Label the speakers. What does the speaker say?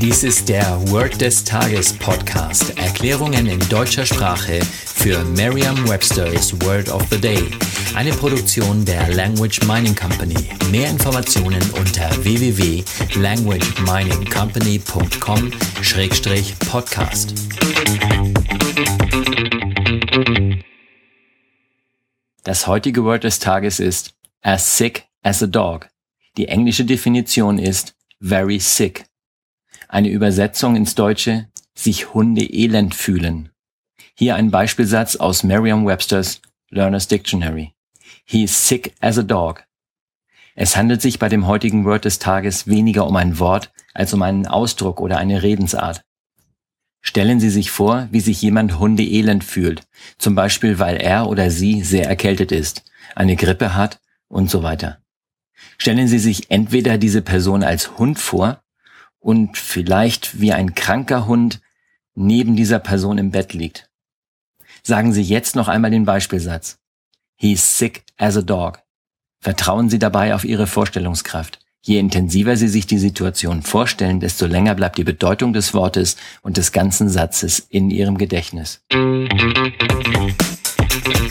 Speaker 1: Dies ist der Word des Tages Podcast. Erklärungen in deutscher Sprache für Merriam-Webster's Word of the Day. Eine Produktion der Language Mining Company. Mehr Informationen unter www.languageminingcompany.com-podcast. Das heutige Word des Tages ist as sick as a dog. Die englische Definition ist very sick. Eine Übersetzung ins Deutsche sich Hunde elend fühlen. Hier ein Beispielsatz aus Merriam-Webster's Learner's Dictionary. He is sick as a dog. Es handelt sich bei dem heutigen Word des Tages weniger um ein Wort als um einen Ausdruck oder eine Redensart. Stellen Sie sich vor, wie sich jemand hundeelend fühlt, zum Beispiel weil er oder sie sehr erkältet ist, eine Grippe hat und so weiter. Stellen Sie sich entweder diese Person als Hund vor und vielleicht wie ein kranker Hund neben dieser Person im Bett liegt. Sagen Sie jetzt noch einmal den Beispielsatz. He's sick as a dog. Vertrauen Sie dabei auf Ihre Vorstellungskraft. Je intensiver Sie sich die Situation vorstellen, desto länger bleibt die Bedeutung des Wortes und des ganzen Satzes in Ihrem Gedächtnis.